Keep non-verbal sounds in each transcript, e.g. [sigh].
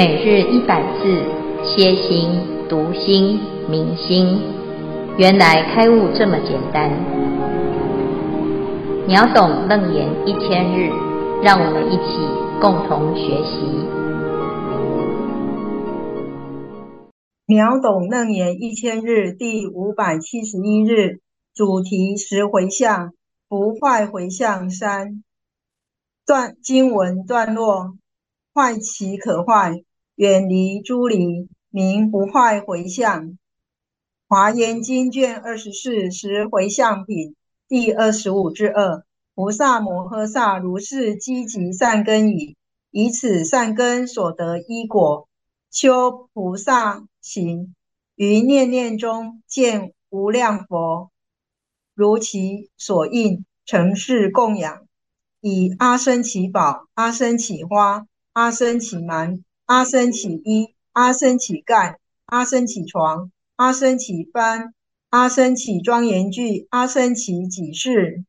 每日一百字，歇心、读心、明心，原来开悟这么简单。秒懂楞严一千日，让我们一起共同学习。秒懂楞严一千日第五百七十一日，主题十回向，不坏回向三段经文段落。坏其可坏，远离诸离，名不坏回向。华严经卷二十四十回向品第二十五至二，菩萨摩诃萨如是积集善根已，以此善根所得依果，修菩萨行，于念念中见无量佛，如其所应，成事供养，以阿僧只宝、阿僧只花。阿僧只馒、阿僧只衣、阿僧只盖、阿僧只床、阿僧只幡、阿僧只庄严具、阿僧只给饰。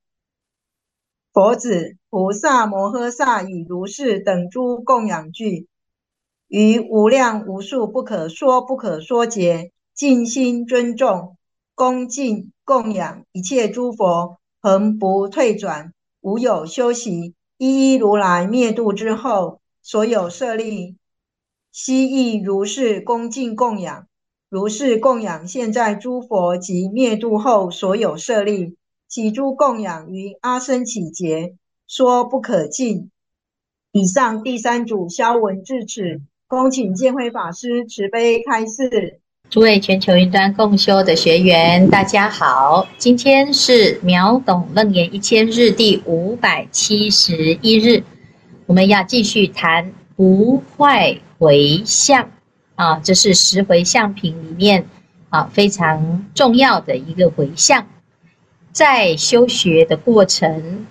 佛子，菩萨摩诃萨以如是等诸供养具，于无量无数不可说不可说劫，尽心尊重恭敬供养一切诸佛，恒不退转，无有休息，一一如来灭度之后。所有舍利，悉亦如是恭敬供养，如是供养现在诸佛及灭度后所有舍利，起诸供养于阿僧只劫，说不可尽。以上第三组消文至此，恭请见辉法师慈悲开示。诸位全球云端共修的学员，大家好，今天是秒懂楞严一千日第五百七十一日。我们要继续谈不坏回向啊，这是十回向品里面啊非常重要的一个回向。在修学的过程，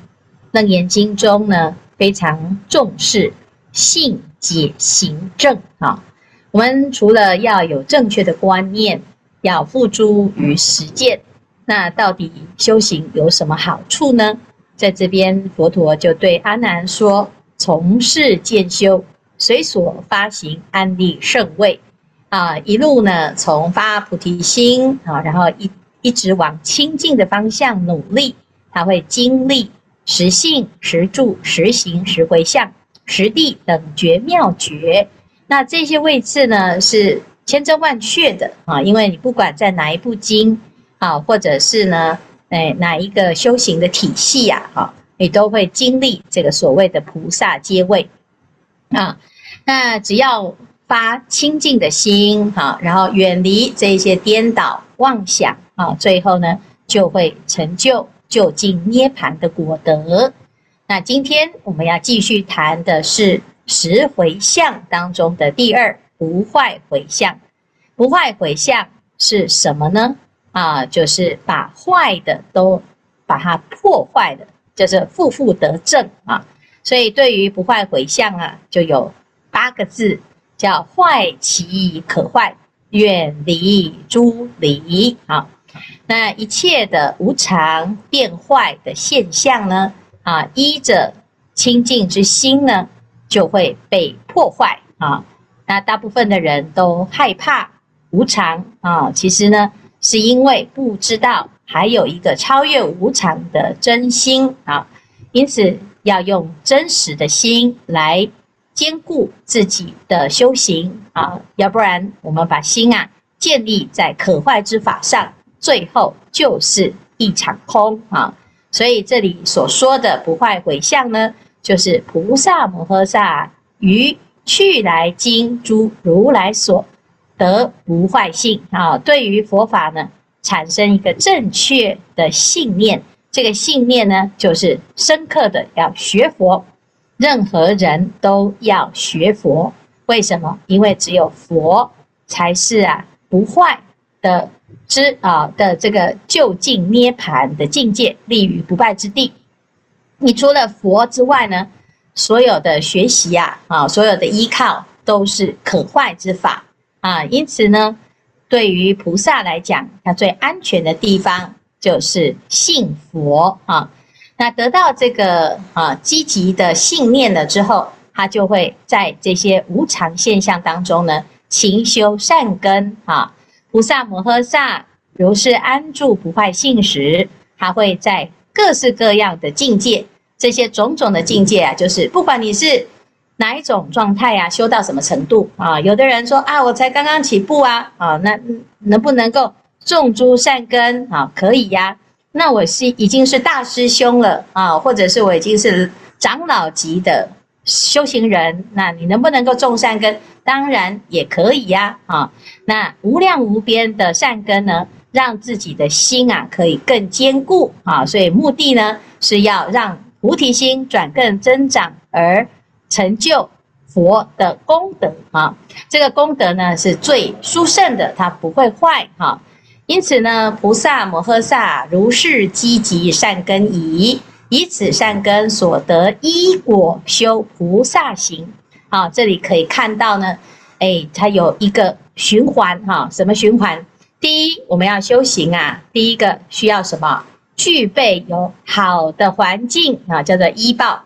楞严经中呢非常重视信解行证啊。我们除了要有正确的观念，要付诸于实践，那到底修行有什么好处呢？在这边，佛陀就对阿难说。从事渐修，随所发行安立圣位啊，一路呢从发菩提心啊，然后一一直往清净的方向努力，他会经历实性、实住、实行、实回向、实地等觉妙觉。那这些位置呢是千真万确的啊，因为你不管在哪一部经啊，或者是呢，哎哪一个修行的体系呀，啊。你都会经历这个所谓的菩萨阶位啊，那只要发清净的心哈，然后远离这些颠倒妄想啊，最后呢就会成就究竟涅槃的果德。那今天我们要继续谈的是十回向当中的第二不坏回向。不坏回向是什么呢？啊，就是把坏的都把它破坏了。就是负负得正啊，所以对于不坏回向啊，就有八个字，叫坏其可坏，远离诸离啊。那一切的无常变坏的现象呢，啊，依着清净之心呢，就会被破坏啊。那大部分的人都害怕无常啊，其实呢，是因为不知道。还有一个超越无常的真心啊，因此要用真实的心来坚固自己的修行啊，要不然我们把心啊建立在可坏之法上，最后就是一场空啊。所以这里所说的不坏回向呢，就是菩萨摩诃萨于去来经诸如来所得不坏性啊，对于佛法呢。产生一个正确的信念，这个信念呢，就是深刻的要学佛，任何人都要学佛。为什么？因为只有佛才是啊不坏的之啊的这个究竟涅槃的境界，立于不败之地。你除了佛之外呢，所有的学习啊啊，所有的依靠都是可坏之法啊，因此呢。对于菩萨来讲，他最安全的地方就是信佛啊。那得到这个啊积极的信念了之后，他就会在这些无常现象当中呢，勤修善根啊。菩萨摩诃萨如是安住不坏性时，他会在各式各样的境界，这些种种的境界啊，就是不管你是哪一种状态啊，修到什么程度啊，有的人说啊，我才刚刚起步啊，啊，那能不能够种诸善根啊？可以呀，那我是已经是大师兄了啊，或者是我已经是长老级的。修行人，那你能不能够种善根？当然也可以呀，啊，那无量无边的善根呢，让自己的心啊可以更坚固啊，所以目的呢是要让菩提心转更增长，而成就佛的功德啊。这个功德呢是最殊胜的，它不会坏哈。因此呢，菩萨摩诃萨如是积集善根已。以此善根所得依果修菩萨行，啊，这里可以看到呢，哎，它有一个循环哈，什么循环？第一，我们要修行啊，第一个需要什么？具备有好的环境啊，叫做依报。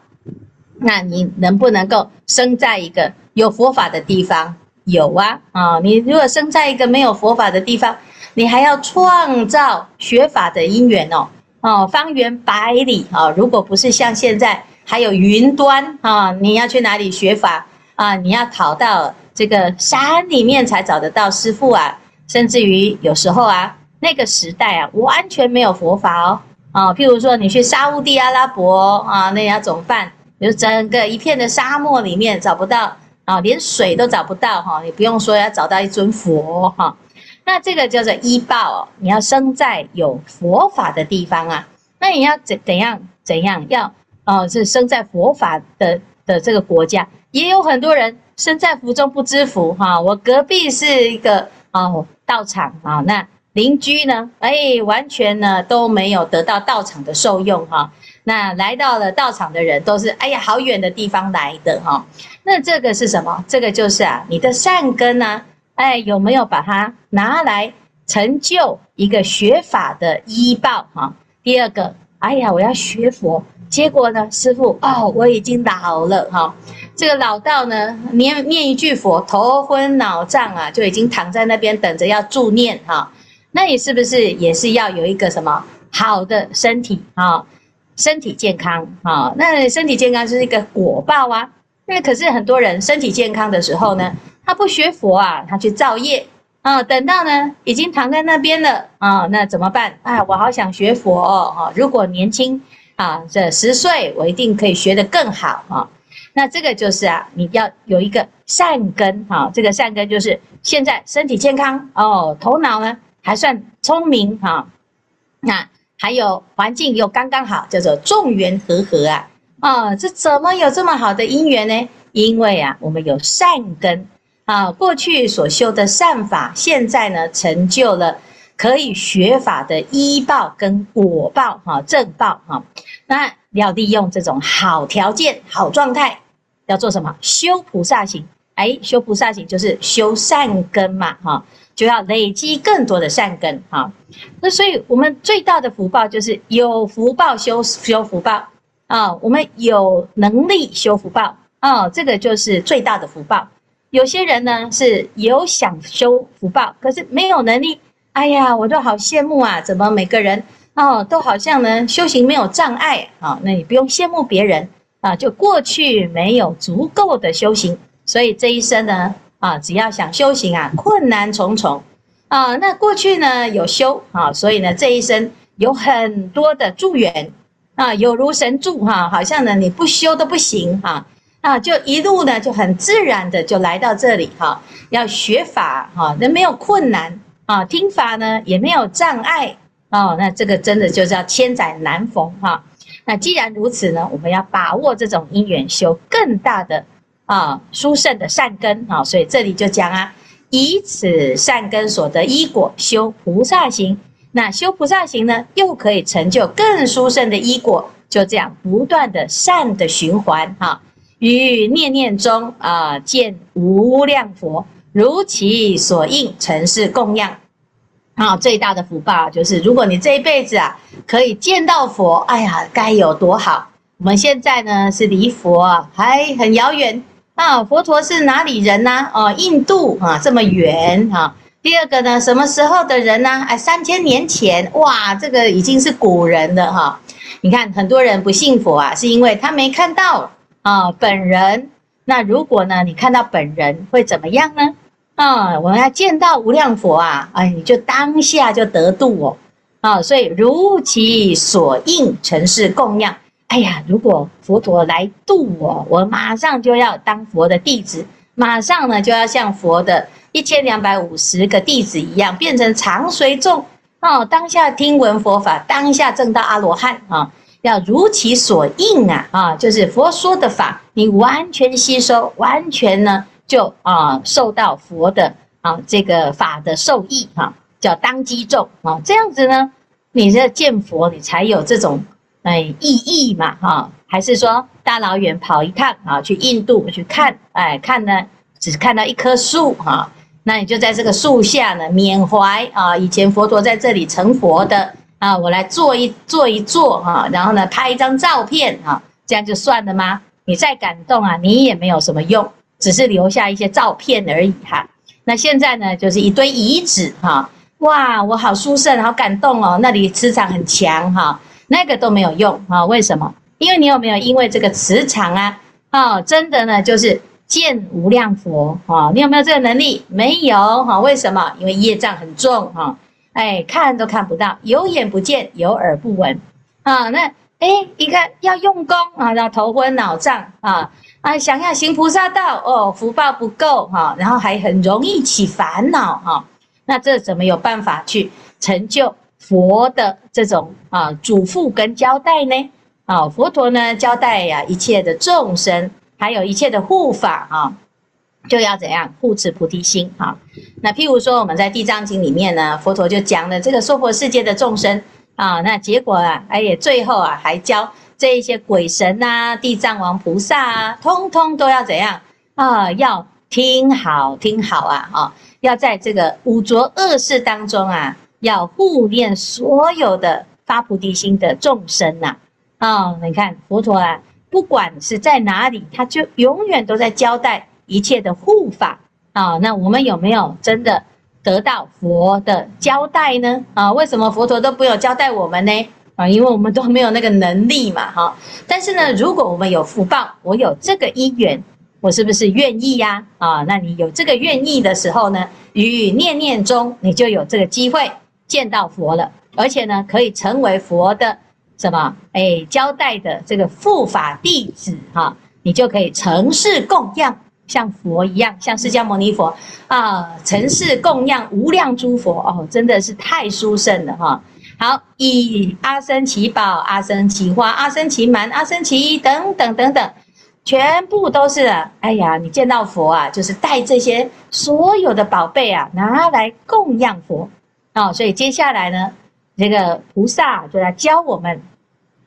那你能不能够生在一个有佛法的地方？有啊，啊，你如果生在一个没有佛法的地方，你还要创造学法的因缘哦。哦，方圆百里啊，如果不是像现在还有云端啊，你要去哪里学法啊？你要跑到这个山里面才找得到师父啊，甚至于有时候啊，那个时代啊，完全没有佛法哦。啊，譬如说你去沙乌地阿拉伯啊，那要怎么办？就整个一片的沙漠里面找不到啊，连水都找不到哈，你不用说要找到一尊佛哈。那这个叫做依报哦，你要生在有佛法的地方啊。那你要怎怎样怎样要哦，是生在佛法的的这个国家，也有很多人身在福中不知福哈。我隔壁是一个哦道场啊，那邻居呢，哎，完全呢都没有得到道场的受用哈。那来到了道场的人都是哎呀好远的地方来的哈。那这个是什么？这个就是啊，你的善根呢？哎，有没有把它拿来成就一个学法的依报哈？第二个，哎呀，我要学佛，结果呢，师父哦，我已经老了哈，这个老道呢，念念一句佛，头昏脑胀啊，就已经躺在那边等着要助念哈。那你是不是也是要有一个什么好的身体啊？身体健康啊？那身体健康是一个果报啊。那可是很多人身体健康的时候呢，他不学佛啊，他去造业啊。等到呢，已经躺在那边了啊，那怎么办？啊，我好想学佛哦。如果年轻啊，这十岁，我一定可以学得更好啊。那这个就是啊，你要有一个善根哈。这个善根就是现在身体健康哦，头脑呢还算聪明哈。那还有环境又刚刚好，叫做众缘和合啊。啊，这怎么有这么好的因缘呢？因为啊，我们有善根啊，过去所修的善法，现在呢成就了可以学法的依报跟果报哈，正报哈。那要利用这种好条件、好状态，要做什么？修菩萨行。哎，修菩萨行就是修善根嘛哈，就要累积更多的善根哈。那所以我们最大的福报就是有福报修修福报。啊、我们有能力修福报啊、这个就是最大的福报。有些人呢是有想修福报，可是没有能力。哎呀，我都好羡慕啊！怎么每个人哦都好像呢修行没有障碍啊、那你不用羡慕别人啊，就过去没有足够的修行，所以这一生呢啊，只要想修行啊，困难重重啊。那过去呢有修啊，所以呢这一生有很多的助缘。啊，有如神助哈，好像呢你不修都不行哈，啊，就一路呢就很自然的就来到这里哈，要学法哈，那没有困难啊，听法呢也没有障碍哦，那这个真的就叫千载难逢哈。那既然如此呢，我们要把握这种因缘，修更大的啊殊胜的善根啊，所以这里就讲啊，以此善根所得依果，修菩萨行。那修菩萨行呢，又可以成就更殊胜的依果，就这样不断的善的循环哈。于念念中啊，见无量佛，如其所应，成是供养。啊，最大的福报就是，如果你这一辈子啊，可以见到佛，哎呀，该有多好！我们现在呢是离佛啊还很遥远啊。佛陀是哪里人呢？哦，印度啊，这么远哈。第二个呢，什么时候的人呢？哎，三千年前，哇，这个已经是古人了哈。你看，很多人不信佛啊，是因为他没看到啊本人。那如果呢，你看到本人会怎么样呢？啊，我们要见到无量佛啊，哎，你就当下就得度哦。啊，所以如其所应，承事供养。哎呀，如果佛陀来度我，我马上就要当佛的弟子，马上呢就要像佛的一千两百五十个弟子一样，变成常随众哦。当下听闻佛法，当下证到阿罗汉啊，要如其所应啊啊，就是佛说的法，你完全吸收，完全呢就啊受到佛的啊这个法的受益哈、叫当机众啊，这样子呢，你这见佛，你才有这种。哎，意义嘛，哈，还是说大老远跑一趟啊，去印度去看，哎，看呢，只看到一棵树哈，那你就在这个树下呢，缅怀啊，以前佛陀在这里成佛的啊，我来坐一坐一坐哈，然后呢，拍一张照片啊，这样就算了吗？你再感动啊，你也没有什么用，只是留下一些照片而已哈。那现在呢，就是一堆遗址哈，哇，我好殊胜，好感动哦，那里磁场很强哈。那个都没有用啊？为什么？因为你有没有因为这个磁场啊？啊，真的呢，就是见无量佛啊！你有没有这个能力？没有哈？为什么？因为业障很重哈！哎，看都看不到，有眼不见，有耳不闻啊！那哎，一个要用功啊，要头昏脑胀啊啊！想要行菩萨道哦，福报不够哈，然后还很容易起烦恼哈。那这怎么有办法去成就？佛的这种啊嘱咐跟交代呢，啊佛陀呢交代呀、一切的众生，还有一切的护法啊，就要怎样护持菩提心啊。那譬如说我们在地藏经里面呢，佛陀就讲了这个娑婆世界的众生啊，那结果啊，哎呀最后啊还教这一些鬼神啊、地藏王菩萨啊，通通都要怎样啊？要听好听好啊啊，要在这个五浊恶世当中啊。要护念所有的发菩提心的众生呐，啊，你看佛陀啊，不管是在哪里，他就永远都在交代一切的护法啊。那我们有没有真的得到佛的交代呢？啊，为什么佛陀都不有交代我们呢？啊，因为我们都没有那个能力嘛，哈。但是呢，如果我们有福报，我有这个因缘，我是不是愿意呀？啊，那你有这个愿意的时候呢，与念念中你就有这个机会。见到佛了，而且呢，可以成为佛的什么？哎，交代的这个护法弟子哈，你就可以成事供养，像佛一样，像释迦牟尼佛啊，承事供养无量诸佛哦，真的是太殊胜了哈。好，以阿僧只宝、阿僧只花、阿僧只满、阿僧只衣等等等等，全部都是。哎呀，你见到佛啊，就是带这些所有的宝贝啊，拿来供养佛。啊、哦，所以接下来呢，这个菩萨就来教我们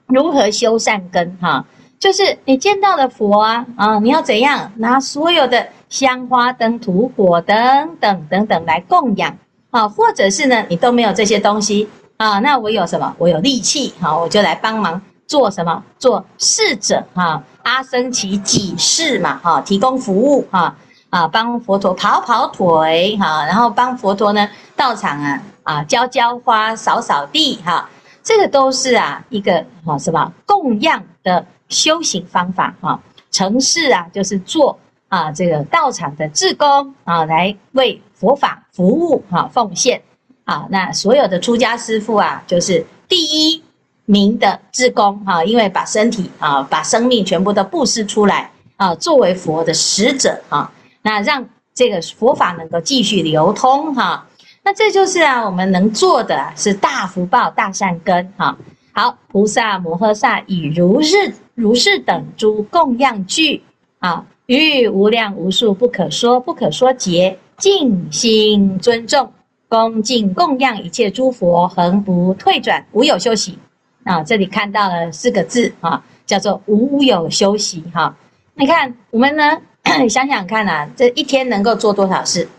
如何修善根哈、就是你见到的佛啊，啊，你要怎样？拿所有的香花灯土火等等等等来供养。啊，或者是呢，你都没有这些东西。啊，那我有什么？我有力气。哈、啊，我就来帮忙做什么？做侍者。哈，阿僧只己事嘛。哈，提供服务。哈。啊，帮佛陀跑跑腿。哈，然后帮佛陀呢到场啊啊浇浇花、扫扫地。哈，这个都是啊一个哈什么？供养的修行方法哈。承事啊就是做啊这个道场的志工啊，来为佛法服务哈奉献啊。那所有的出家师父啊，就是第一名的志工哈，因为把身体啊把生命全部都布施出来啊，作为佛的使者啊。那让这个佛法能够继续流通哈，那这就是啊我们能做的是大福报大善根哈。好，菩萨摩诃萨以如是如是等诸供养具啊，于无量无数不可说不可说劫，尽心尊重恭敬供养一切诸佛，恒不退转，无有休息啊。这里看到了四个字啊，叫做无有休息哈。你看我们呢？[clears throat] 想想看啊，这一天能够做多少事？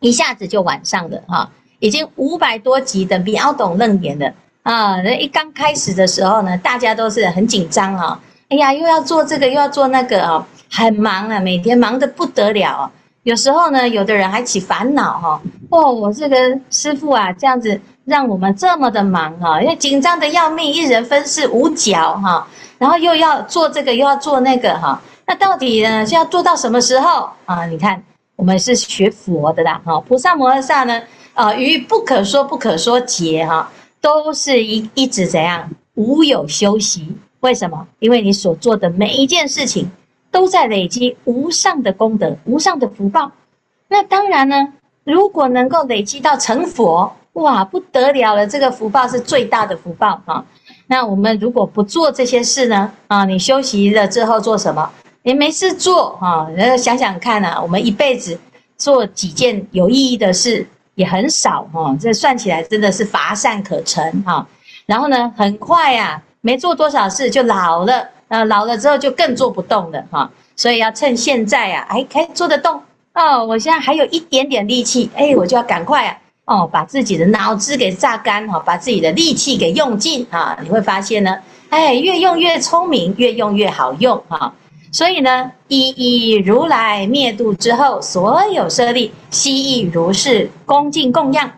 一下子就晚上的哈，已经五百多集的秒懂楞严了啊！那一刚开始的时候呢，大家都是很紧张啊哎呀，又要做这个，又要做那个哦，很忙啊，每天忙得不得了。有时候呢，有的人还起烦恼哈，哦，我这个师父啊，这样子让我们这么的忙哈，因为紧张的要命，一人分饰五角哈，然后又要做这个，又要做那个哈，那到底呢，是要做到什么时候啊？你看，我们是学佛的啦，哈，菩萨摩诃萨呢，啊，于不可说不可说劫哈，都是一一直怎样，无有休息。为什么？因为你所做的每一件事情，都在累积无上的功德、无上的福报。那当然呢，如果能够累积到成佛，哇，不得了了！这个福报是最大的福报啊。那我们如果不做这些事呢？啊，你休息了之后做什么？也没事做啊。然后想想看啊，我们一辈子做几件有意义的事也很少哈。这算起来真的是乏善可陈哈。然后呢，很快呀。没做多少事就老了，呃，老了之后就更做不动了哈，所以要趁现在啊，哎，可以做得动哦。我现在还有一点点力气，哎，我就要赶快啊，哦，把自己的脑子给榨干哈，把自己的力气给用尽啊，你会发现呢，哎，越用越聪明，越用越好用哈。所以呢，一一如来灭度之后，所有舍利悉亦如是恭敬供养。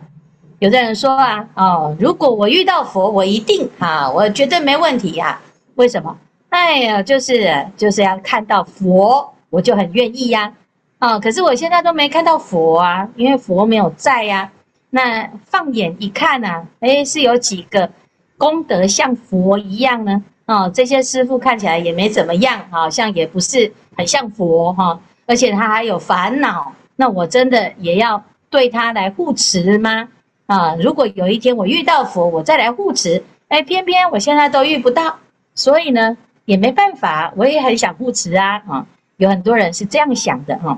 有的人说啊，哦，如果我遇到佛，我一定啊，我绝对没问题呀、啊。为什么？哎呀，就是就是要看到佛，我就很愿意呀、哦，可是我现在都没看到佛啊，因为佛没有在呀、啊。那放眼一看呐、啊，哎，是有几个功德像佛一样呢？哦，这些师父看起来也没怎么样，好像也不是很像佛哈，而且他还有烦恼。那我真的也要对他来护持吗？啊，如果有一天我遇到佛，我再来护持，哎，偏偏我现在都遇不到，所以呢，也没办法，我也很想护持啊，啊，有很多人是这样想的哈，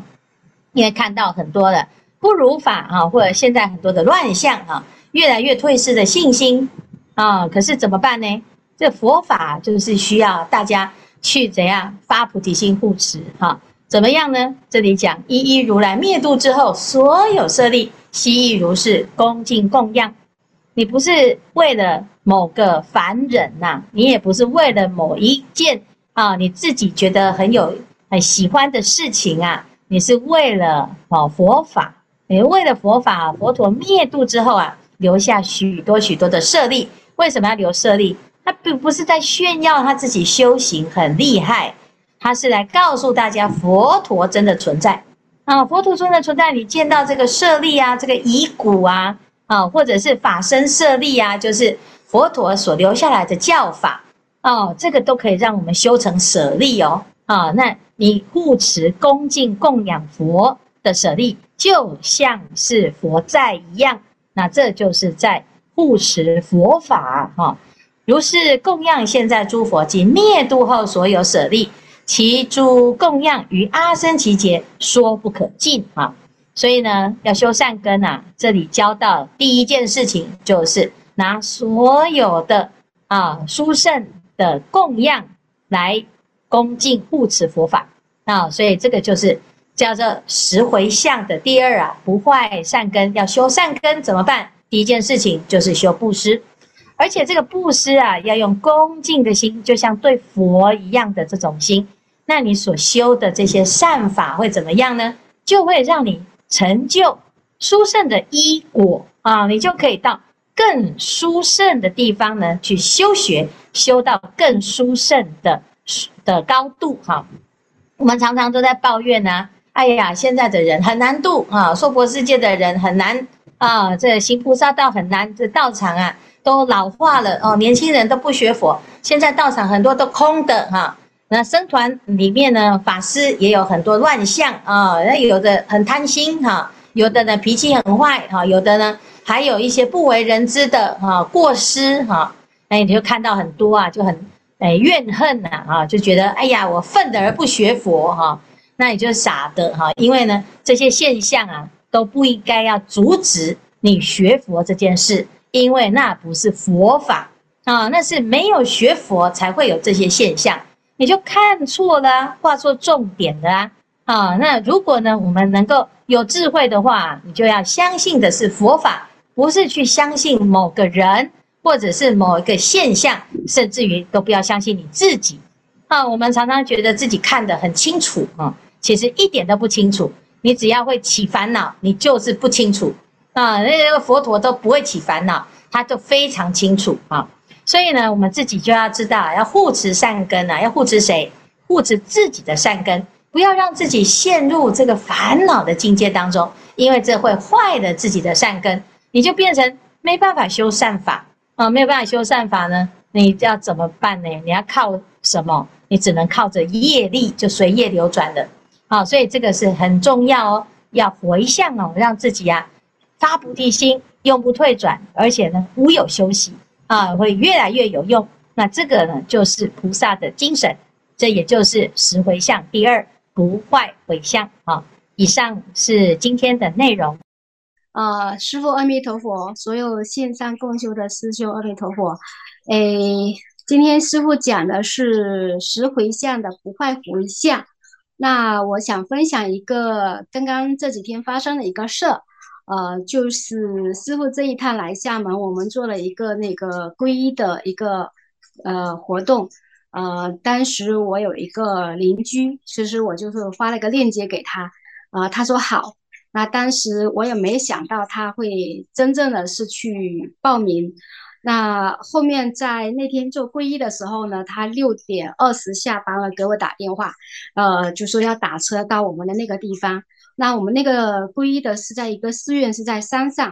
因为看到很多的不如法啊，或者现在很多的乱象啊，越来越退失的信心啊，可是怎么办呢？这佛法就是需要大家去怎样发菩提心护持哈，怎么样呢？这里讲一一如来灭度之后，所有舍利。悉亦如是，恭敬供养。你不是为了某个凡人呐、你也不是为了某一件啊，你自己觉得很有很喜欢的事情啊，你是为了哦佛法，你为了佛法，佛陀灭度之后啊，留下许多许多的舍利。为什么要留舍利？他并不是在炫耀他自己修行很厉害，他是来告诉大家佛陀真的存在。啊，佛陀中的存在，你见到这个舍利啊，这个遗骨啊，啊，或者是法身舍利啊，就是佛陀所留下来的教法哦，这个都可以让我们修成舍利哦。啊，那你护持恭敬供养佛的舍利，就像是佛在一样，那这就是在护持佛法哈。如是供养现在诸佛及灭度后所有舍利。其诸供养于阿僧祇劫说不可尽啊！所以呢，要修善根啊。这里教到第一件事情，就是拿所有的啊殊胜的供养来恭敬护持佛法啊。所以这个就是叫做十回向的第二啊，不坏善根。要修善根怎么办？第一件事情就是修布施，而且这个布施啊，要用恭敬的心，就像对佛一样的这种心。那你所修的这些善法会怎么样呢？就会让你成就殊胜的因果啊，你就可以到更殊胜的地方呢去修学，修到更殊胜的的高度哈。我们常常都在抱怨呢，哎呀，现在的人很难度啊，娑婆世界的人很难啊，这行菩萨道很难，这道场啊都老化了哦，年轻人都不学佛，现在道场很多都空的哈。那僧团里面呢，法师也有很多乱象啊，那有的很贪心哈，有的呢脾气很坏哈，有的呢还有一些不为人知的哈过失哈，哎，你就看到很多啊，就很哎怨恨呐啊，就觉得哎呀，我愤而不学佛哈，那你就傻的哈，因为呢这些现象啊都不应该要阻止你学佛这件事，因为那不是佛法啊，那是没有学佛才会有这些现象。你就看错了，画错重点的啊！啊，那如果呢，我们能够有智慧的话，你就要相信的是佛法，不是去相信某个人或者是某一个现象，甚至于都不要相信你自己啊，我们常常觉得自己看得很清楚啊，其实一点都不清楚。你只要会起烦恼，你就是不清楚啊。那个佛陀都不会起烦恼，他都非常清楚啊。所以呢，我们自己就要知道，要护持善根啊，要护持谁？护持自己的善根，不要让自己陷入这个烦恼的境界当中，因为这会坏了自己的善根，你就变成没办法修善法啊，没有办法修善法呢，你要怎么办呢？你要靠什么？你只能靠着业力，就随业流转的。好，所以这个是很重要哦，要回向哦，让自己啊发菩提心，永不退转，而且呢无有休息啊，会越来越有用。那这个呢，就是菩萨的精神，这也就是十回向第二不坏回向啊。以上是今天的内容。呃，师父阿弥陀佛，所有线上共修的师兄阿弥陀佛。诶，今天师父讲的是十回向的不坏回向。那我想分享一个刚刚这几天发生的一个事儿，呃，就是师傅这一趟来厦门，我们做了一个那个皈依的一个呃活动，呃，当时我有一个邻居，其实我就是发了个链接给他，啊、呃，他说好，那当时我也没想到他会真正的是去报名。那后面在那天做皈依的时候呢，他六点二十下班了，给我打电话，呃，就说要打车到我们的那个地方。那我们那个皈依的是在一个寺院，是在山上，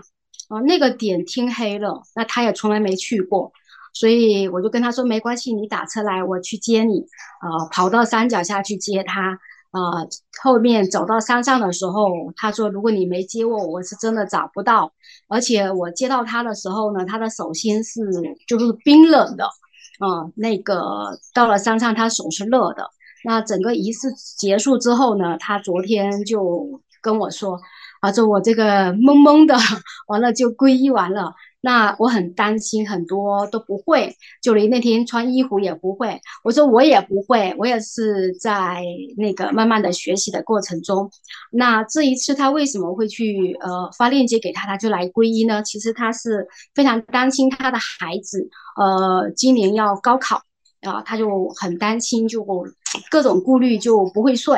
啊、那个点天黑了，那他也从来没去过，所以我就跟他说没关系，你打车来，我去接你，呃，跑到山脚下去接他。呃，后面走到山上的时候，他说：“如果你没接我，我是真的找不到。而且我接到他的时候呢，他的手心是就是冰冷的，嗯、那个到了山上，他手是热的。那整个仪式结束之后呢，他昨天就跟我说，啊，说我这个懵懵的，完了就皈依完了。”那我很担心，很多都不会，就连那天穿衣服也不会。我说我也不会，我也是在那个慢慢的学习的过程中。那这一次他为什么会去呃发链接给他，他就来皈依呢？其实他是非常担心他的孩子，呃，今年要高考啊，他就很担心，就 [tsk] 各种顾虑就不会睡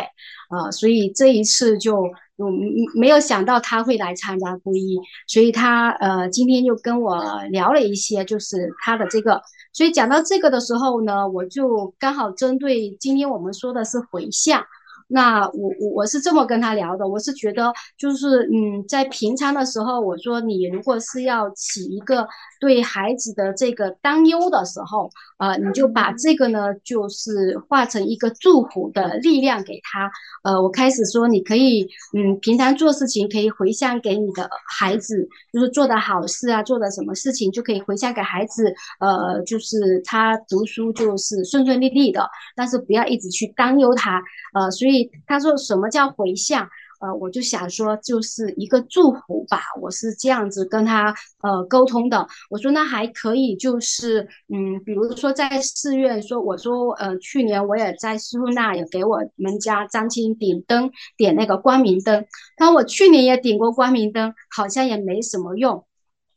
啊，所以这一次就。我没有想到他会来参加皈依，所以他呃今天就跟我聊了一些，就是他的这个，所以讲到这个的时候呢，我就刚好针对今天我们说的是回向。那我我我是这么跟他聊的，我是觉得就是嗯，在平常的时候，我说你如果是要起一个对孩子的这个担忧的时候，呃，你就把这个呢，就是化成一个祝福的力量给他。呃，我开始说你可以嗯，平常做事情可以回向给你的孩子，就是做的好事啊，做的什么事情就可以回向给孩子。呃，就是他读书就是顺顺利利的，但是不要一直去担忧他。呃，所以。他说：“什么叫回向？呃，我就想说，就是一个祝福吧。我是这样子跟他呃沟通的。我说那还可以，就是嗯，比如说在寺院说，我说呃，去年我也在师父那也给我们家张青点灯，点那个光明灯。他说我去年也点过光明灯，好像也没什么用。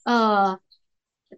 呃，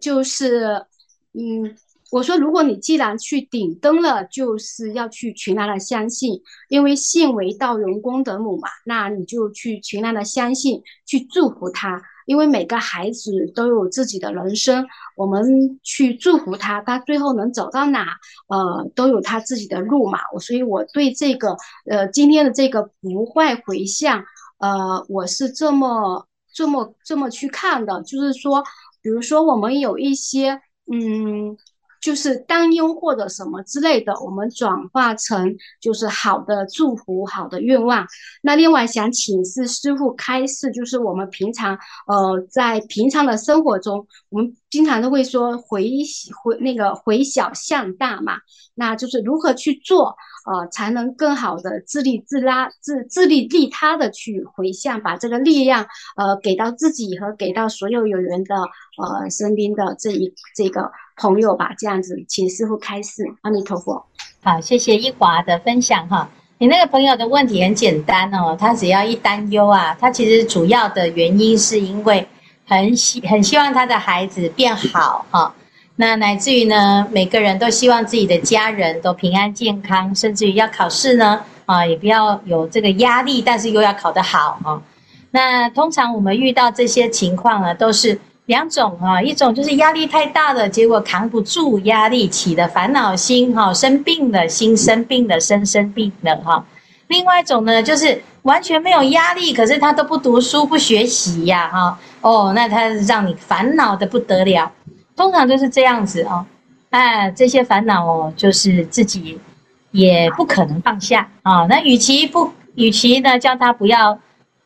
就是嗯。”我说，如果你既然去顶灯了，就是要去全然的相信，因为信为道人功德母嘛，那你就去全然的相信，去祝福他，因为每个孩子都有自己的人生，我们去祝福他，他最后能走到哪，呃，都有他自己的路嘛。我所以我对这个，呃，今天的这个不坏回向，呃，我是这么这么这么去看的，就是说，比如说我们有一些，嗯。就是担忧或者什么之类的，我们转化成就是好的祝福、好的愿望。那另外想请示师父开示，就是我们平常呃在平常的生活中，我们经常都会说回回那个回小向大嘛，那就是如何去做呃才能更好的自立自拉自自利利他的去回向，把这个力量呃给到自己和给到所有有缘的呃身边的这一这个。朋友吧，这样子，请师傅开示。阿弥陀佛。好，谢谢一华的分享哈。你那个朋友的问题很简单哦，他只要一担忧啊，他其实主要的原因是因为很希很希望他的孩子变好哈。那乃至于呢，每个人都希望自己的家人都平安健康，甚至于要考试呢，啊，也不要有这个压力，但是又要考得好啊。那通常我们遇到这些情况呢，都是两种啊，一种就是压力太大了，结果扛不住压力，起的烦恼心哈，生病了，心生病了，身生病了哈。另外一种呢，就是完全没有压力，可是他都不读书不学习呀哈，哦，那他让你烦恼的不得了。通常都是这样子哦，哎，这些烦恼哦，就是自己也不可能放下啊。那与其不，与其呢叫他不要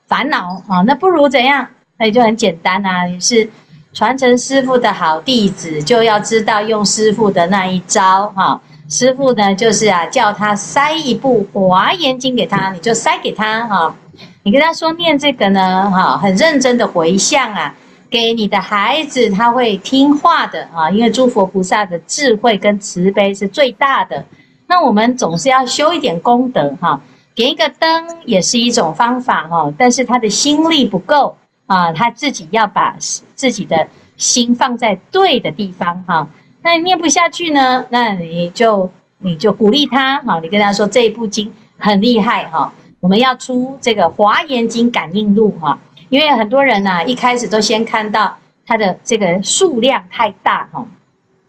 烦恼啊，那不如怎样？那也就很简单啊。也是传承师傅的好弟子，就要知道用师傅的那一招哈。师傅呢，就是啊，叫他塞一部《华严经》给他，你就塞给他哈。你跟他说念这个呢，哈，很认真的回向啊。给你的孩子，他会听话的啊，因为诸佛菩萨的智慧跟慈悲是最大的。那我们总是要修一点功德哈，点一个灯也是一种方法哈，但是他的心力不够啊，他自己要把自己的心放在对的地方哈。那你念不下去呢，那你就你就鼓励他哈，你跟他说这一部经很厉害哈，我们要出这个《华严经感应录》哈。因为很多人呐，一开始都先看到它的这个数量太大哈，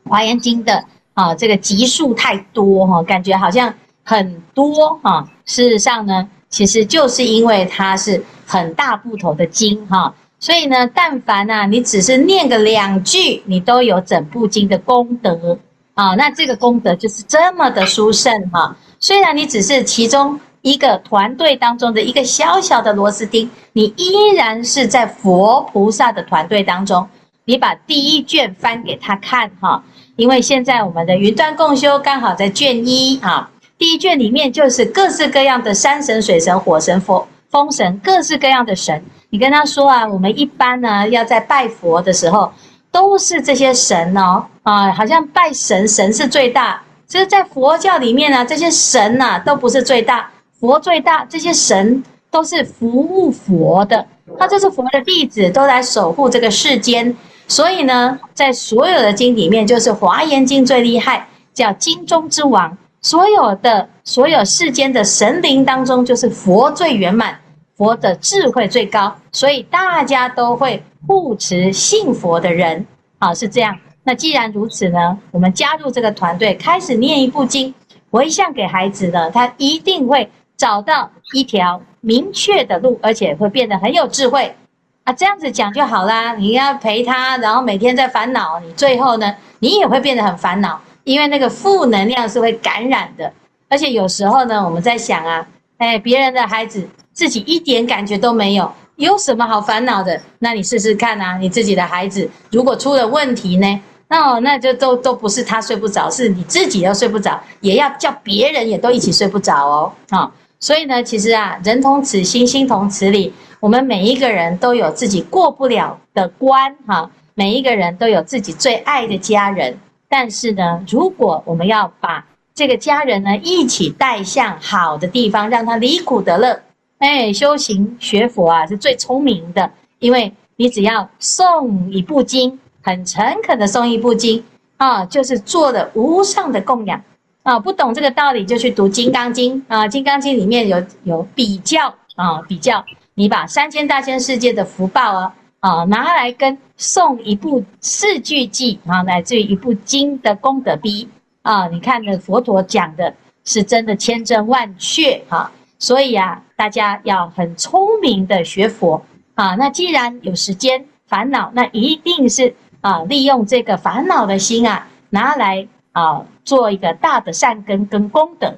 《华严经》的啊这个集数太多哈，感觉好像很多哈。事实上呢，其实就是因为它是很大部头的经哈，所以呢，但凡呐你只是念个两句，你都有整部经的功德啊。那这个功德就是这么的殊胜哈。虽然你只是其中。一个团队当中的一个小小的螺丝钉，你依然是在佛菩萨的团队当中。你把第一卷翻给他看哈，因为现在我们的云端共修刚好在卷一啊，第一卷里面就是各式各样的山神、水神、火神、佛风神，各式各样的神。你跟他说啊，我们一般呢要在拜佛的时候，都是这些神哦啊，好像拜神，神是最大。其实，在佛教里面呢，这些神呐都不是最大。佛最大，这些神都是服务佛的，他就是佛的弟子，都来守护这个世间。所以呢，在所有的经里面，就是《华严经》最厉害，叫经中之王。所有的所有世间的神灵当中，就是佛最圆满，佛的智慧最高，所以大家都会护持信佛的人。啊，是这样。那既然如此呢，我们加入这个团队，开始念一部经，回向给孩子呢，他一定会。找到一条明确的路，而且会变得很有智慧啊！这样子讲就好啦。你要陪他，然后每天在烦恼，你最后呢，你也会变得很烦恼，因为那个负能量是会感染的。而且有时候呢，我们在想啊，哎，别人的孩子自己一点感觉都没有，有什么好烦恼的？那你试试看啊，你自己的孩子如果出了问题呢，那哦，那就都都不是他睡不着，是你自己都睡不着，也要叫别人也都一起睡不着哦，啊。所以呢，其实啊，人同此心，心同此理。我们每一个人都有自己过不了的关，哈，每一个人都有自己最爱的家人。但是呢，如果我们要把这个家人呢一起带向好的地方，让他离苦得乐，哎，修行学佛啊是最聪明的，因为你只要诵一部经，很诚恳的诵一部经啊，就是做了无上的供养。啊，不懂这个道理就去读《金刚经》啊，《金刚经》里面有有比较啊，比较你把三千大千世界的福报啊啊拿来跟诵一部四句偈啊，乃至于一部经的功德比。啊，你看的佛陀讲的是真的千真万确哈，所以啊，大家要很聪明的学佛啊。那既然有时间烦恼，那一定是啊，利用这个烦恼的心啊，拿来。啊，做一个大的善根跟功德，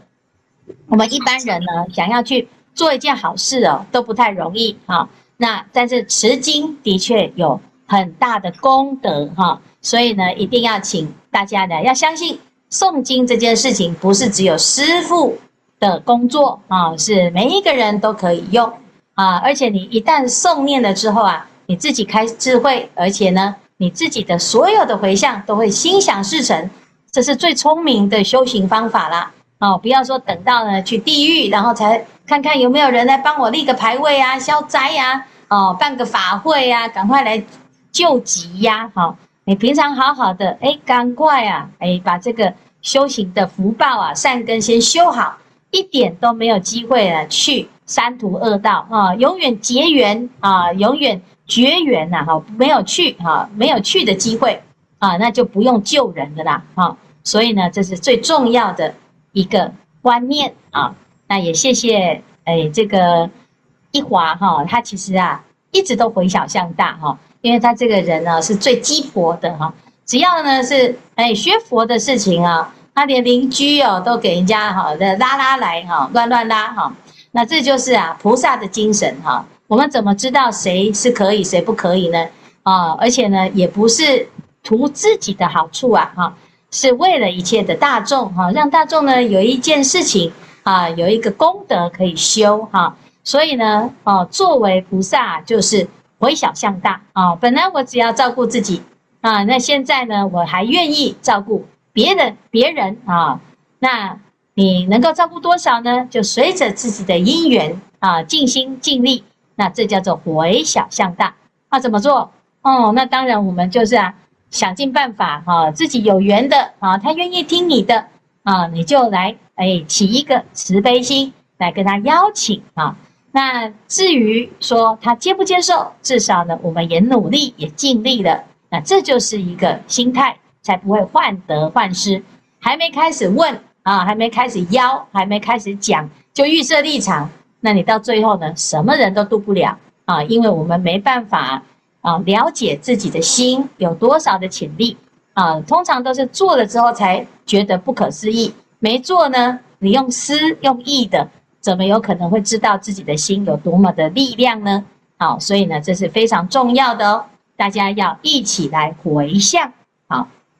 我们一般人呢，想要去做一件好事哦，都不太容易啊。那但是持经的确有很大的功德哈，所以呢，一定要请大家呢，要相信诵经这件事情不是只有师父的工作啊，是每一个人都可以用啊。而且你一旦诵念了之后啊，你自己开智慧，而且呢，你自己的所有的回向都会心想事成。这是最聪明的修行方法啦！哦，不要说等到呢去地狱，然后才看看有没有人来帮我立个牌位啊、消灾呀、哦，办个法会呀、赶快来救急呀！哈，你平常好好的，哎，赶快啊，哎，把这个修行的福报啊，善根先修好，一点都没有机会了，去三途恶道啊，永远结缘啊，永远绝缘呐，哈，没有去哈，没有去的机会啊，那就不用救人的啦，哈，所以呢，这是最重要的一个观念啊。那也谢谢哎，这个一华哈，他其实啊，一直都回小向大哈。因为他这个人呢是最鸡婆的哈，只要呢是哎学佛的事情啊，他连邻居哦都给人家哈的拉拉来哈乱乱拉哈，那这就是啊菩萨的精神哈。我们怎么知道谁是可以谁不可以呢？啊，而且呢也不是图自己的好处啊哈，是为了一切的大众哈，让大众呢有一件事情啊有一个功德可以修哈，所以呢哦作为菩萨就是。回小向大啊！本来我只要照顾自己啊，那现在呢，我还愿意照顾别人，别人啊，那你能够照顾多少呢？就随着自己的因缘啊，尽心尽力，那这叫做回小向大。那怎么做？哦，那当然我们就是啊，想尽办法哈，自己有缘的啊，他愿意听你的啊，你就来哎，起一个慈悲心来跟他邀请啊。那至于说他接不接受，至少呢，我们也努力也尽力了。那这就是一个心态，才不会患得患失。还没开始问啊，还没开始邀，还没开始讲，就预设立场。那你到最后呢，什么人都渡不了啊，因为我们没办法啊了解自己的心有多少的潜力啊。通常都是做了之后才觉得不可思议，没做呢，你用思用意的。怎么有可能会知道自己的心有多么的力量呢？好，所以呢，这是非常重要的哦，大家要一起来回向。好。